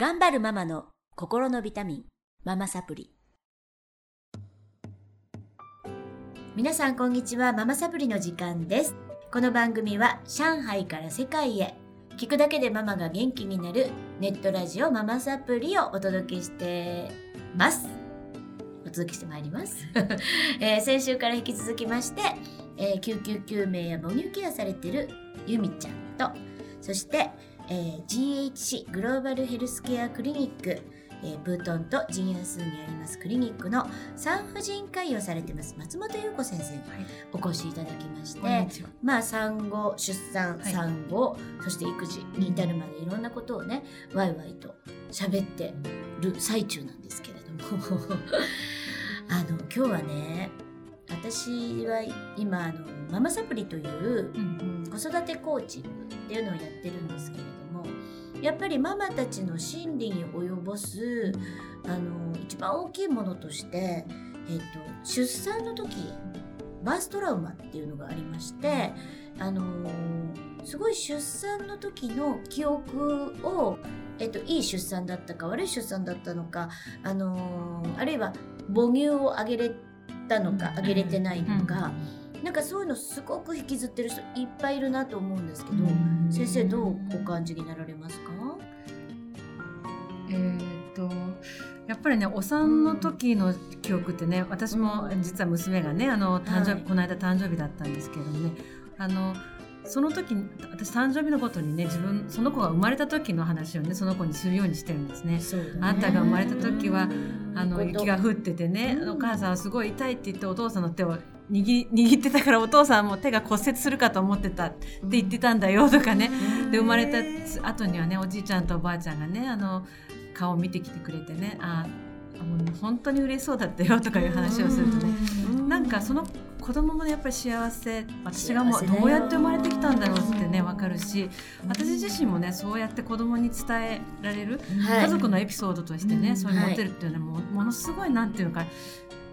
頑張るママの心のビタミン、ママサプリ。皆さんこんにちは、ママサプリの時間です。この番組は上海から世界へ、聞くだけでママが元気になるネットラジオママサプリをお届けしてます。お届けしてまいります。えー先週から引き続きまして、えー救急救命や母乳ケアされてるゆみちゃんと、そして、えー GHC グローバルヘルスケアクリニック、えーブートンと陣安にありますクリニックの産婦人科医をされてます松本優子先生にお越しいただきまして、は。まあ産後出産、はい。産後そして育児に至るまでいろんなことをねワイワイと喋ってる最中なんですけれども。あの今日はね私は今あのママサプリという、うんうん。子育てコーチングっていうのをやってるんですけれどもやっぱりママたちの心理に及ぼすあの一番大きいものとして、えっと出産の時バーストラウマっていうのがありまして、あのすごい出産の時の記憶を、えっと、いい出産だったか悪い出産だったのか、あのあるいは母乳をあげれたのかあげれてないのか、なんかそういうのすごく引きずってる人いっぱいいるなと思うんですけど、先生どうお感じになられますか？えーっとやっぱりねお産の時の記憶ってね私も実は娘がねあの誕生日、はい。この間誕生日だったんですけれどもねあのその時に私誕生日のことにね自分その子が生まれた時の話をねその子にするようにしてるんですね。ね。あんたが生まれた時はあの雪が降っててね、うん。お母さんはすごい痛いって言ってお父さんの手を握り握ってたからお父さんも手が骨折するかと思ってたって言ってたんだよとかね、で生まれた後にはねおじいちゃんとおばあちゃんがねあの顔を見てきてくれてねあもう本当に嬉しそうだったよとかいう話をするとね。なんかその子供もやっぱり幸せ私がもうどうやって生まれてきたんだろうってね分かるし私自身もねそうやって子供に伝えられるはい。家族のエピソードとしてね、うん。そういうの持ってるっていうのはも,、ものすごいなんていうのか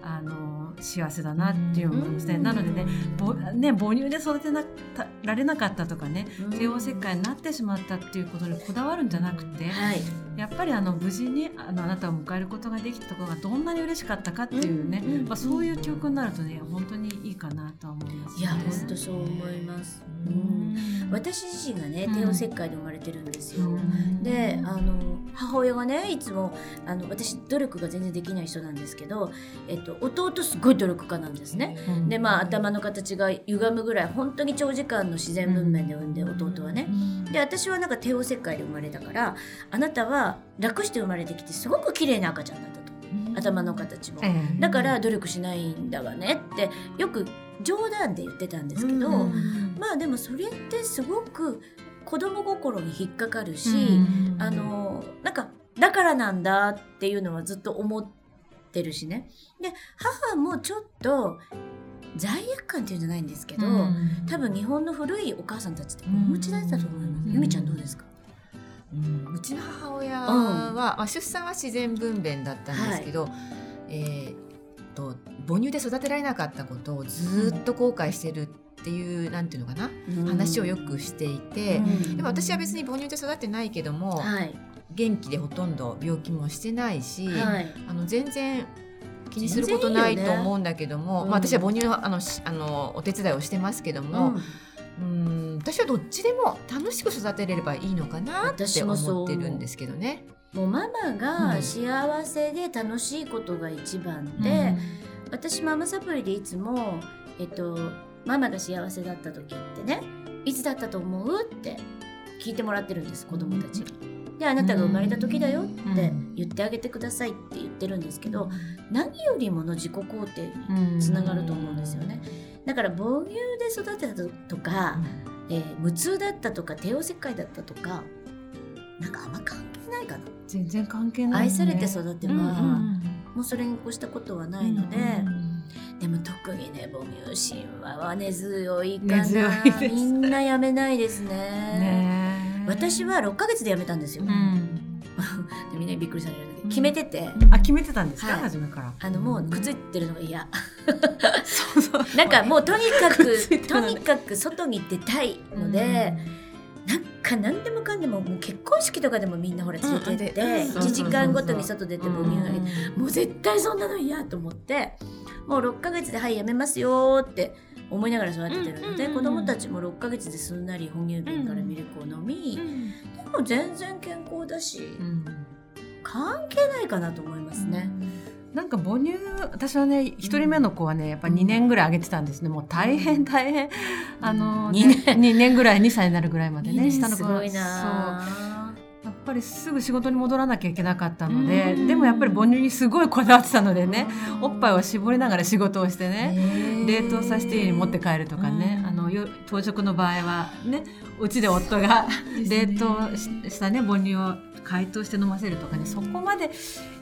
あの幸せだなっていう思いますね。うんなのでねぼね母乳で育てなたられなかったとかねうん。帝王切開になってしまったっていうことにこだわるんじゃなくて、はい。やっぱりあの無事にあのあなたを迎えることができたことがどんなに嬉しかったかっていうね、まあ、そういう記憶になるとね本当にいいかなとは思います、ね。いや本当そう思います、ううん。ん私自身がねうん。帝王切開で生まれてるんですよ、うん。であの母親がねいつもあの私努力が全然できない人なんですけど、えっと、弟すごい努力家なんですね。うん。でまあ頭の形が歪むぐらい本当に長時間の自然分娩で産んで弟はね。で私はなんか帝王切開で生まれたからあなたは楽して生まれてきてすごく綺麗な赤ちゃんだったと。頭の形も。ええ。だから努力しないんだわねってよく冗談で言ってたんですけど、うんまあでもそれってすごく子供心に引っかかるし、うんあのなんかだからなんだっていうのはずっと思ってるしね。で母もちょっと罪悪感っていうんじゃないんですけど、うん。多分日本の古いお母さんたちってお持ちだったと思います、うん。ゆみちゃんどうですか、うん。うちの母親は、まあ、出産は自然分娩だったんですけど、えーっと母乳で育てられなかったことをずっと後悔してるっていう、なんていうのかな、話をよくしていて、うん。でも私は別に母乳で育ってないけども、はい元気でほとんど病気もしてないし、はい。あの全然気にすることないと思うんだけども、うん。まあ、私は母乳のあのしあのお手伝いをしてますけども、うん。私はどっちでも楽しく育てれればいいのかなって思ってるんですけどね。もうママがうん。幸せで楽しいことが一番で、私ママサプリでいつも、えっと、ママが幸せだった時ってねいつだったと思う？って聞いてもらってるんです子供たちに。であなたが生まれた時だよって言ってあげてくださいって言ってるんですけど、何よりもの自己肯定につながると思うんですよね。だから母乳で育てたとか、えー無痛だったとか帝王切開だったとかなんかあんま関係ないかな。全然関係ない、愛されて育てば、うんうんもうそれに越したことはないので、でも特にね母乳神話は根強いかな。根強いですみんなやめないですね。ねえ私は6ヶ月で辞めたんですよ、うん。でみんなにびっくりされるんだけ。どうん決めてて、あ決めてたんですか、はい。初めから。あのもうくっついてるのが嫌。そうそう。なんかもうとにかくとにかく外に出たいので、なんか何でもかんでももう結婚式とかでもみんなほら連れてって、うんうん1時間ごとに外出て母乳あげて、もう絶対そんなの嫌と思ってもう6ヶ月で「はいやめますよ」って思いながら育ててるので、うんうんうん子供たちも6ヶ月ですんなり哺乳瓶からミルクを飲み、でも全然健康だし、うん関係ないかなと思いますね。なんか母乳私はね一人目の子はねやっぱ2年ぐらいあげてたんですね。もう大変大変。あの二年。2年ぐらい2歳になるぐらいまでね下の子はぱりすぐ仕事に戻らなきゃいけなかったのでうん。でもやっぱり母乳にすごいこだわってたのでねおっぱいを絞りながら仕事をしてね冷凍させて家に持って帰るとかね、うん。あのよ当直の場合はねうちで夫が冷凍ししたね母乳を解凍して飲ませるとかねそこまで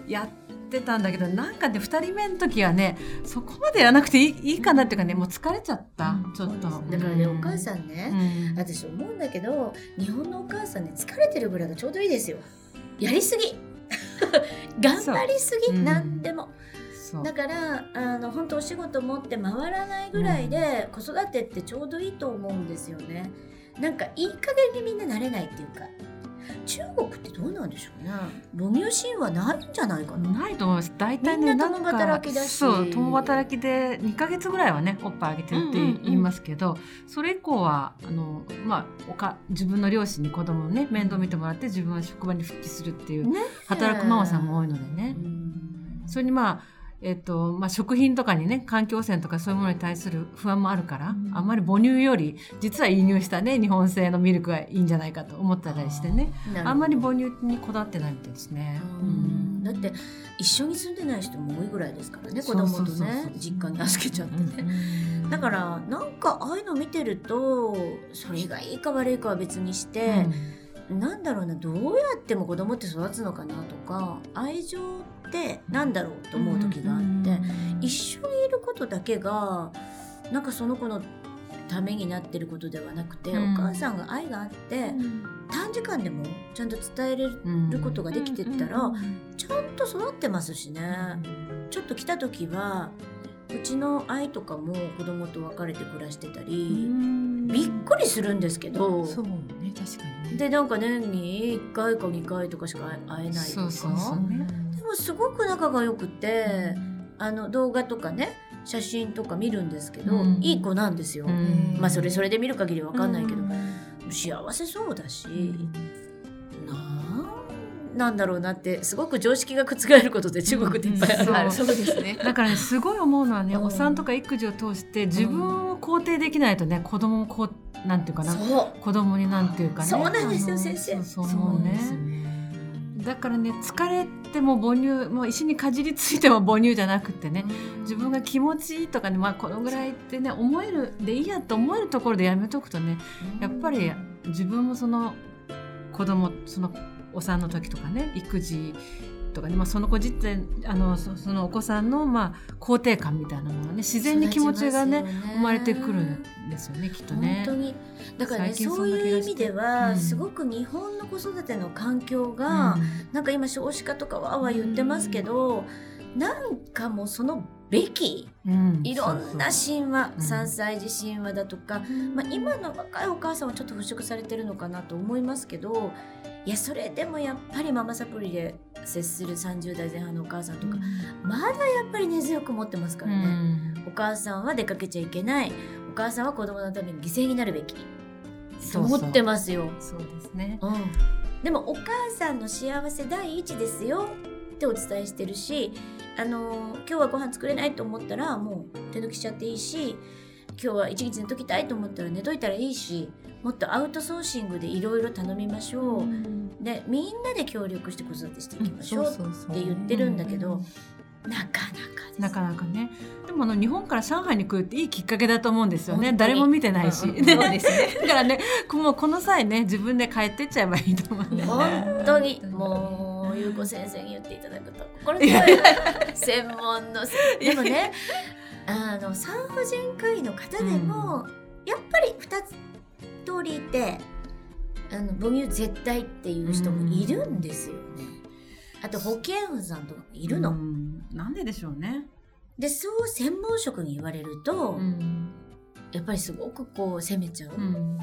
やってたんだけどなんかね2人目の時はねそこまでやらなくていいいいかなっていうかねもう疲れちゃった、うん。ちょっと。だからね、うお母さんね、うん。私思うんだけど日本のお母さんね疲れてるぐらいがちょうどいいですよ。やりすぎ。頑張りすぎ、何でも。だからあの本当お仕事持って回らないぐらいで、子育てってちょうどいいと思うんですよね。なんかいい加減にみんな慣れないっていうか中国ってどうなんでしょうね。母乳神話ないんじゃないかな。ないと思います。大体みんなねなんか共働きだし。そう共働きで2ヶ月ぐらいはねおっぱいあげてるって言いますけど、それ以降はあの、まあ、おか自分の両親に子供をね面倒見てもらって自分は職場に復帰するっていうね。働くママさんも多いのでね、うん。それにまあえっとまあ、食品とかにね環境汚染とかそういうものに対する不安もあるから、うん。あんまり母乳より実は輸入したね日本製のミルクがいいんじゃないかと思ったりしてね。あんまり母乳にこだわってないみたいですね。ううん。んだって一緒に住んでない人も多いぐらいですからね子供とね実家に預けちゃってね、うんだからなんかああいうの見てるとそれがいいか悪いかは別にして、なんだろうなどうやっても子供って育つのかなとか愛情ってなんだろうと思う時があって、一緒にいることだけがなんかその子のためになってることではなくて、うん。お母さんが愛があって、短時間でもちゃんと伝えれるうんことができてったら、ちゃんと育ってますしね。ちょっと来た時はうちの愛とかも子供と別れて暮らしてたり、びっくりするんですけど確かにね。でなんか年に1回か2回とかしか会えないとか。そうそうそうね。でもすごく仲が良くてあの動画とかね写真とか見るんですけど、うん。いい子なんですよ。うん。まあそれそれで見る限りわかんないけど、うん。幸せそうだし、なん。なんだろうなってすごく常識が覆ることで中国っていっぱいある。うん。あそうですね。だからねすごい思うのはね、うん。お産とか育児を通して自分を肯定できないとね子供もこうなんていうかなそう。子供になんていうかね。そうなんですよ先生。そうそうね。だからね疲れても母乳もう石にかじりついても母乳じゃなくてね自分が気持ちいいとかね、まあ、このぐらいってね思えるでいいやと思えるところでやめとくとねやっぱり自分もその子供そのお産の時とかね育児とかね、まあ、その子自体あのそそのお子さんの、まあ、肯定感みたいなものがね自然に気持ちがね育ちますよ生まれてくるんですよねきっとね。本当に。だからねそういう意味では、うん。すごく日本の子育ての環境が、なんか今少子化とかわーわー言ってますけど、なんかもうそのべきうん。いろんな神話、うん。3歳児神話だとか、まあ、今の若いお母さんはちょっと払拭されてるのかなと思いますけどいやそれでもやっぱりママサプリで接する30代前半のお母さんとか、まだやっぱり根強く持ってますからね、うん。お母さんは出かけちゃいけない。お母さんは子供のために犠牲になるべき。そうそう。思ってますよ。そうですね。うん、でもお母さんの幸せ第一ですよ。ってお伝えしてるし、あのー今日はご飯作れないと思ったらもう手抜きしちゃっていいし今日は一日寝ときたいと思ったら寝といたらいいしもっとアウトソーシングでいろいろ頼みましょう、でみんなで協力して子育てしていきましょうって言ってるんだけど、なかなかなかなかね。でもあの日本から上海に来るっていいきっかけだと思うんですよね。誰も見てないし。うんうんねそうですね。だからね、こもうこの際ね、自分で帰ってっちゃえばいいと思うね。本当に。もうゆうこ先生に言っていただくと。心強い専門のせでもねあの産婦人科医の方でも、やっぱり2つ通りいてあの母乳絶対っていう人もいるんですよね。あと保健婦さんとかもいるの。うんなんででしょうね。でそう専門職に言われると、うんやっぱりすごくこう責めちゃう。うん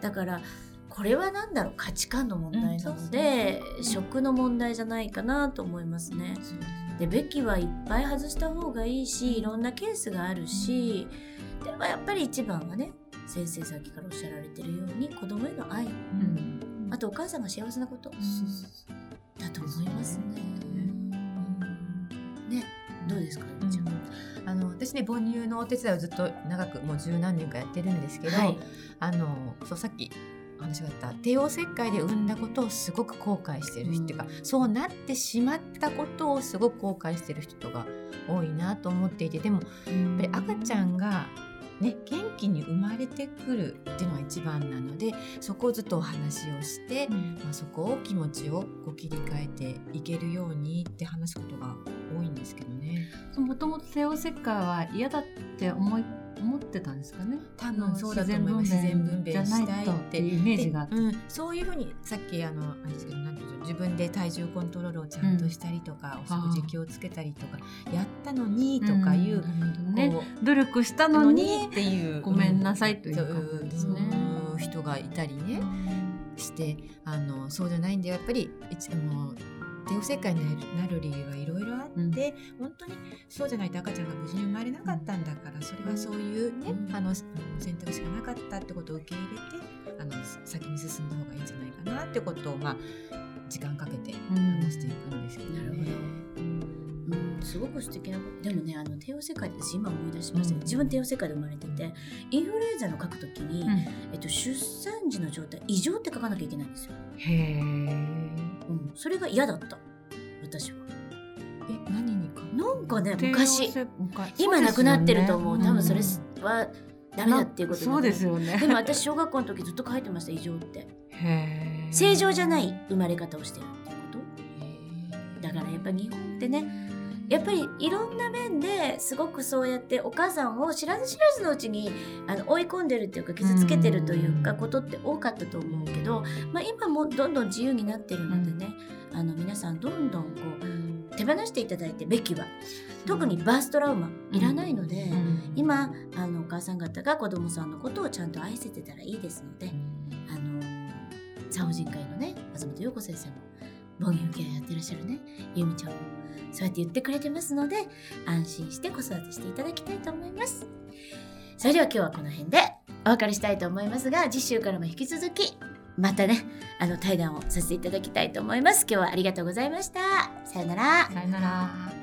だからこれは何だろう価値観の問題なので、食の問題じゃないかなと思いますね。でベキはいっぱい外した方がいいしいろんなケースがあるし、でもやっぱり一番はね先生さっきからおっしゃられてるように子供への愛、あとお母さんが幸せなこと、だと思いますね。ね。どうですか、うん？あの私ね母乳のお手伝いをずっと長くもう十何年かやってるんですけど、はい。あのそうさっきお話があった。帝王切開で産んだことをすごく後悔してる人。っていうか、そうなってしまったことをすごく後悔してる人が多いなと思っていて。でもやっぱり赤ちゃんがね、元気に生まれてくるっていうのが一番なのでそこをずっとお話をして、まあ、そこを気持ちをこう切り替えていけるようにって話すことが多いんですけどね。もともと帝王切開は嫌だって思い思ってたんですかね。多分そうだと思います自然分娩したいってイメージがあって。でうん、そういうふうにさっきあのあれですけどなんていう自分で体重コントロールをちゃんとしたりとか、お食事気をつけたりとかやったのにとかいう、んなるほどねこ努力したうのにっていうごめんなさいというですね。うん人がいたりねしてあのそうじゃないんでやっぱり一あの帝王切開になる理由はいろいろあって、うん。本当にそうじゃないと赤ちゃんが無事に生まれなかったんだからそれはそういうね、うん。あの選択肢がなかったってことを受け入れてあの先に進んだ方がいいんじゃないかなってことをまあ時間かけて話していくんですよね。なるほど。うん、すごく素敵なことでもねあの帝王切開って私今思い出しましたけど、うん。自分帝王切開で生まれててインフルエンザの書くときに、えっと、出産時の状態異常って書かなきゃいけないんですよ、へえ。うん、それが嫌だった。私は。え何にか？なんかね昔。今なくなってると思う。ね。多分それはダメだっていうことそうですよよね。でも私小学校の時ずっと書いてました異常って。正常じゃない生まれ方をしてるっていうこと。だからやっぱり日本ってねやっぱりいろんな面ですごくそうやってお母さんを知らず知らずのうちにあの追い込んでるっていうか傷つけてるというかうん。ことって多かったと思うけど、まあ、今もどんどん自由になってるのでね、あの皆さんどんどんこう手放していただいてべきは特にバーストラウマいらないので、うん。今あのお母さん方が子供さんのことをちゃんと愛せてたらいいですので、あの産婦人科医のね松本陽子先生も母乳ケアやってらっしゃるね。ゆみちゃんも。そうやって言ってくれてますので安心して子育てしていただきたいと思います。それでは今日はこの辺でお別れしたいと思いますが次週からも引き続きまたねあの対談をさせていただきたいと思います。今日はありがとうございました。さよなら。さよなら。